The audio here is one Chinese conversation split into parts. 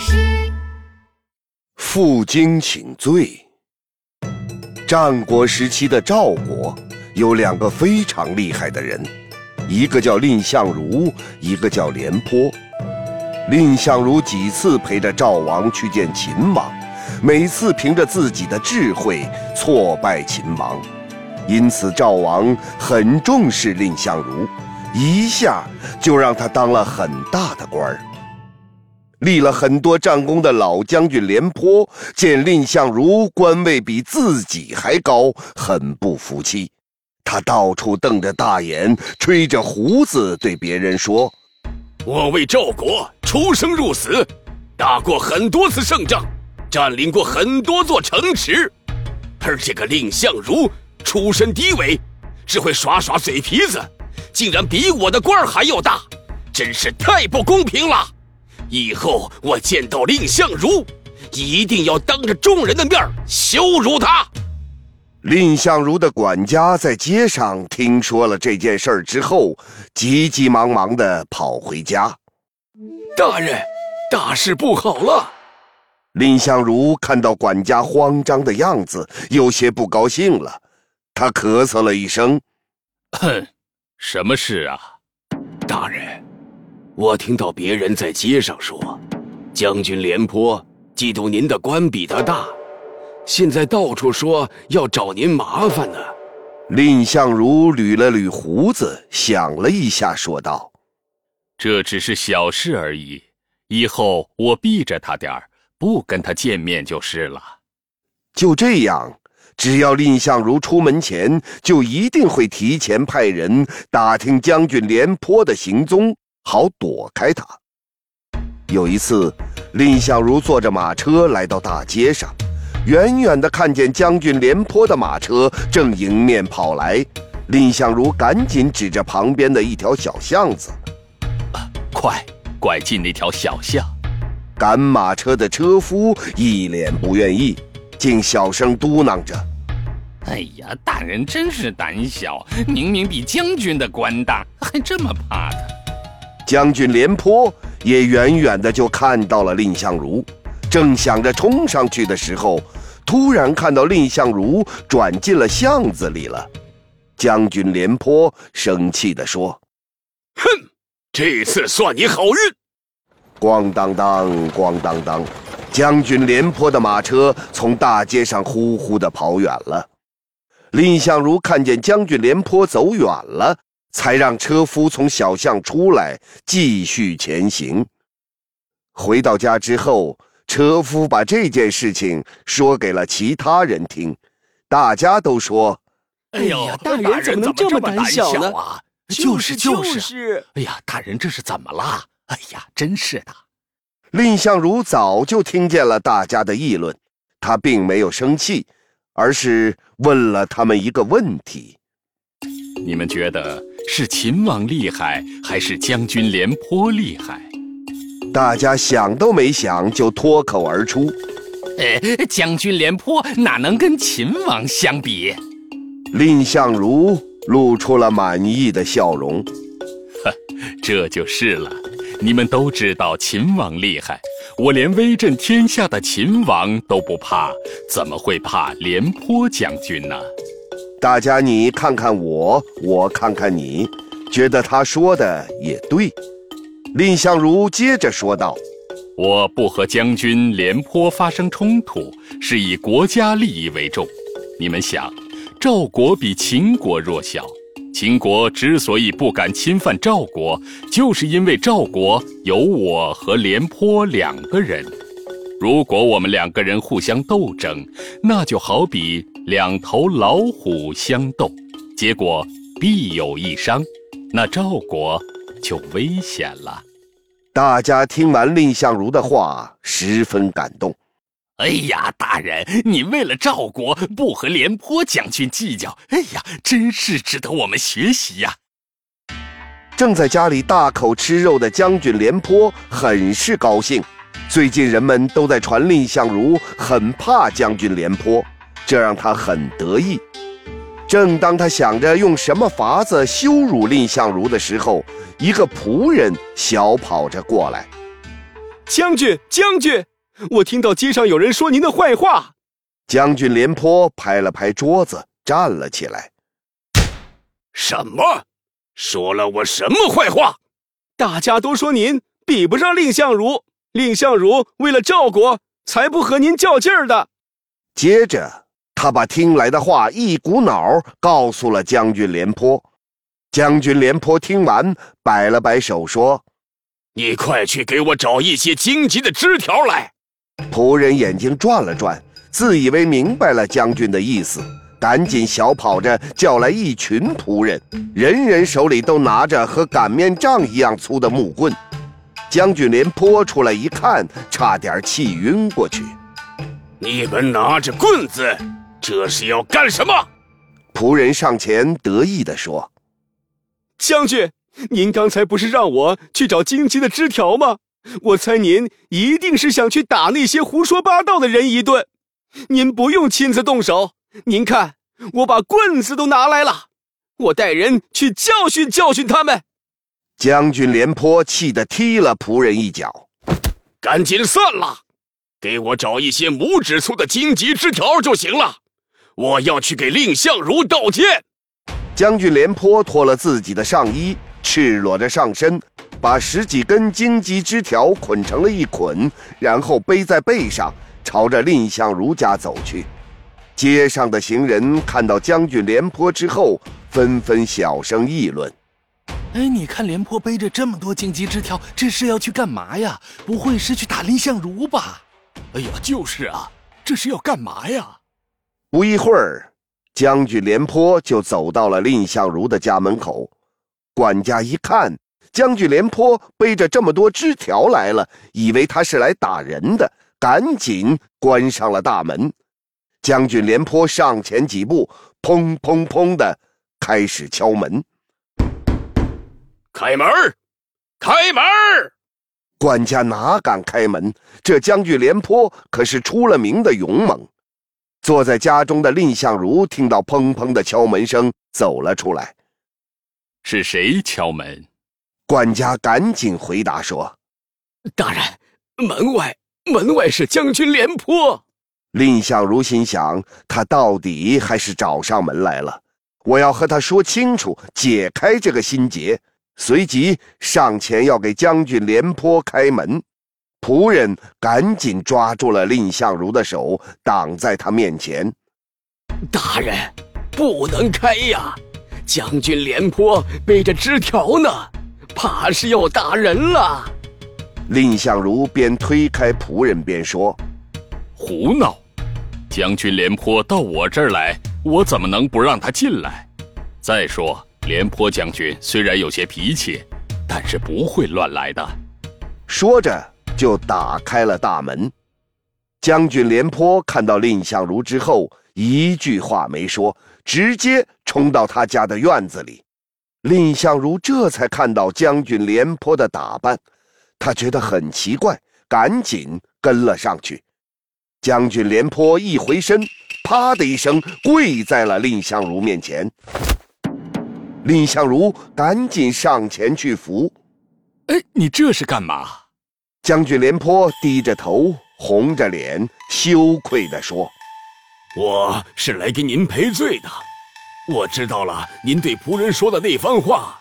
诗。负荆请罪。战国时期的赵国有两个非常厉害的人，一个叫蔺相如，一个叫廉颇。蔺相如几次陪着赵王去见秦王，每次凭着自己的智慧挫败秦王，因此赵王很重视蔺相如，一下就让他当了很大的官儿。立了很多战功的老将军廉颇见蔺相如官位比自己还高，很不服气。他到处瞪着大眼，吹着胡子，对别人说：“我为赵国出生入死，打过很多次胜仗，占领过很多座城池。而这个蔺相如出身低微，只会耍耍嘴皮子，竟然比我的官还要大，真是太不公平了！”以后我见到蔺相如，一定要当着众人的面羞辱他。蔺相如的管家在街上听说了这件事儿之后，急急忙忙的跑回家。大人，大事不好了！蔺相如看到管家慌张的样子，有些不高兴了。他咳嗽了一声：“哼，什么事啊，大人？”我听到别人在街上说，将军廉颇嫉妒您的官比他大，现在到处说要找您麻烦呢。蔺相如捋了捋胡子，想了一下，说道：“这只是小事而已，以后我避着他点儿，不跟他见面就是了。”就这样，只要蔺相如出门前，就一定会提前派人打听将军廉颇的行踪。好躲开他。有一次，蔺相如坐着马车来到大街上，远远的看见将军廉颇的马车正迎面跑来，蔺相如赶紧指着旁边的一条小巷子：“啊快，拐进那条小巷。”赶马车的车夫一脸不愿意，竟小声嘟囔着：“哎呀，大人真是胆小！明明比将军的官大，还这么怕他。”将军廉颇也远远的就看到了蔺相如，正想着冲上去的时候，突然看到蔺相如转进了巷子里了。将军廉颇生气地说：“哼，这次算你好运！”咣当当，咣当当，将军廉颇的马车从大街上呼呼地跑远了。蔺相如看见将军廉颇走远了。才让车夫从小巷出来，继续前行。回到家之后，车夫把这件事情说给了其他人听，大家都说：“哎呀，大人怎么能这么胆小呢？”就是就是，哎呀，大人这是怎么了？哎呀，真是的。蔺相如早就听见了大家的议论，他并没有生气，而是问了他们一个问题：“你们觉得？”是秦王厉害还是将军廉颇厉害？大家想都没想就脱口而出：“呃，将军廉颇哪能跟秦王相比？”蔺相如露出了满意的笑容：“呵，这就是了。你们都知道秦王厉害，我连威震天下的秦王都不怕，怎么会怕廉颇将军呢？”大家，你看看我，我看看你，觉得他说的也对。蔺相如接着说道：“我不和将军廉颇发生冲突，是以国家利益为重。你们想，赵国比秦国弱小，秦国之所以不敢侵犯赵国，就是因为赵国有我和廉颇两个人。如果我们两个人互相斗争，那就好比……”两头老虎相斗，结果必有一伤，那赵国就危险了。大家听完蔺相如的话，十分感动。哎呀，大人，你为了赵国不和廉颇将军计较，哎呀，真是值得我们学习呀！正在家里大口吃肉的将军廉颇很是高兴。最近人们都在传蔺相如很怕将军廉颇。这让他很得意。正当他想着用什么法子羞辱蔺相如的时候，一个仆人小跑着过来。将军，将军，我听到街上有人说您的坏话。将军廉颇拍了拍桌子，站了起来。什么？说了我什么坏话？大家都说您比不上蔺相如，蔺相如为了赵国才不和您较劲儿的。接着，他把听来的话一股脑告诉了将军廉颇。将军廉颇听完，摆了摆手说：“你快去给我找一些荆棘的枝条来。”仆人眼睛转了转，自以为明白了将军的意思，赶紧小跑着叫来一群仆人，人人手里都拿着和擀面杖一样粗的木棍。将军廉颇出来一看，差点气晕过去。你们拿着棍子，这是要干什么？仆人上前得意地说。将军，您刚才不是让我去找荆棘的枝条吗？我猜您一定是想去打那些胡说八道的人一顿。您不用亲自动手，您看，我把棍子都拿来了，我带人去教训教训他们。将军廉颇气得踢了仆人一脚，赶紧散了，给我找一些拇指粗的荆棘枝条就行了。我要去给蔺相如道歉。将军廉颇脱了自己的上衣，赤裸着上身，把十几根荆棘枝条捆成了一捆，然后背在背上，朝着蔺相如家走去。街上的行人看到将军廉颇之后，纷纷小声议论：“哎，你看廉颇背着这么多荆棘枝条，这是要去干嘛呀？不会是去打蔺相如吧？”“哎呀，就是啊，这是要干嘛呀？”不一会儿。将军廉颇就走到了蔺相如的家门口，管家一看将军廉颇背着这么多枝条来了，以为他是来打人的，赶紧关上了大门。将军廉颇上前几步，砰砰砰的开始敲门。开门，开门！管家哪敢开门？这将军廉颇可是出了名的勇猛。坐在家中的蔺相如听到砰砰的敲门声，走了出来。是谁敲门？管家赶紧回答说：“大人，门外，门外是将军廉颇。”蔺相如心想：他到底还是找上门来了，我要和他说清楚，解开这个心结。随即上前要给将军廉颇开门。仆人赶紧抓住了蔺相如的手，挡在他面前。大人，不能开呀！将军廉颇背着枝条呢，怕是要打人了。蔺相如边推开仆人边说：“胡闹！将军廉颇到我这儿来，我怎么能不让他进来？再说，廉颇将军虽然有些脾气，但是不会乱来的。”说着。就打开了大门，将军廉颇看到蔺相如之后，一句话没说，直接冲到他家的院子里。蔺相如这才看到将军廉颇的打扮，他觉得很奇怪，赶紧跟了上去。将军廉颇一回身，啪的一声跪在了蔺相如面前。蔺相如赶紧上前去扶。哎，你这是干嘛？将军廉颇低着头，红着脸，羞愧地说：“我是来给您赔罪的。我知道了，您对仆人说的那番话，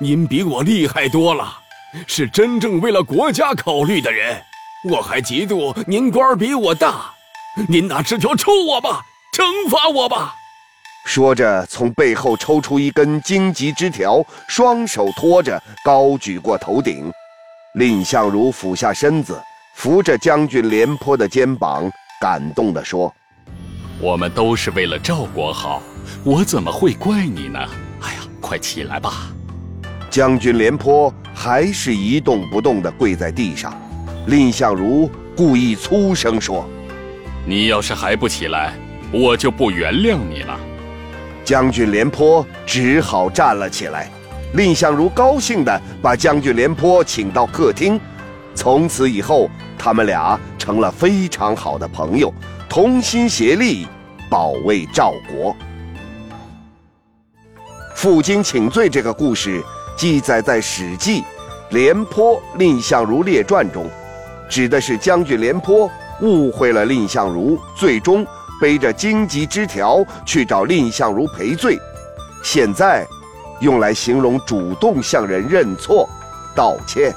您比我厉害多了，是真正为了国家考虑的人。我还嫉妒您官比我大，您拿枝条抽我吧，惩罚我吧。”说着，从背后抽出一根荆棘枝条，双手托着，高举过头顶。蔺相如俯下身子，扶着将军廉颇的肩膀，感动地说：“我们都是为了赵国好，我怎么会怪你呢？哎呀，快起来吧！”将军廉颇还是一动不动地跪在地上。蔺相如故意粗声说：“你要是还不起来，我就不原谅你了。”将军廉颇只好站了起来。蔺相如高兴的把将军廉颇请到客厅。从此以后他们俩成了非常好的朋友同心协力保卫赵国。负荆请罪这个故事记载在史记廉颇蔺相如列传中指的是将军廉颇误会了蔺相如最终背着荆棘枝条去找蔺相如赔罪。现在用来形容主动向人认错道歉。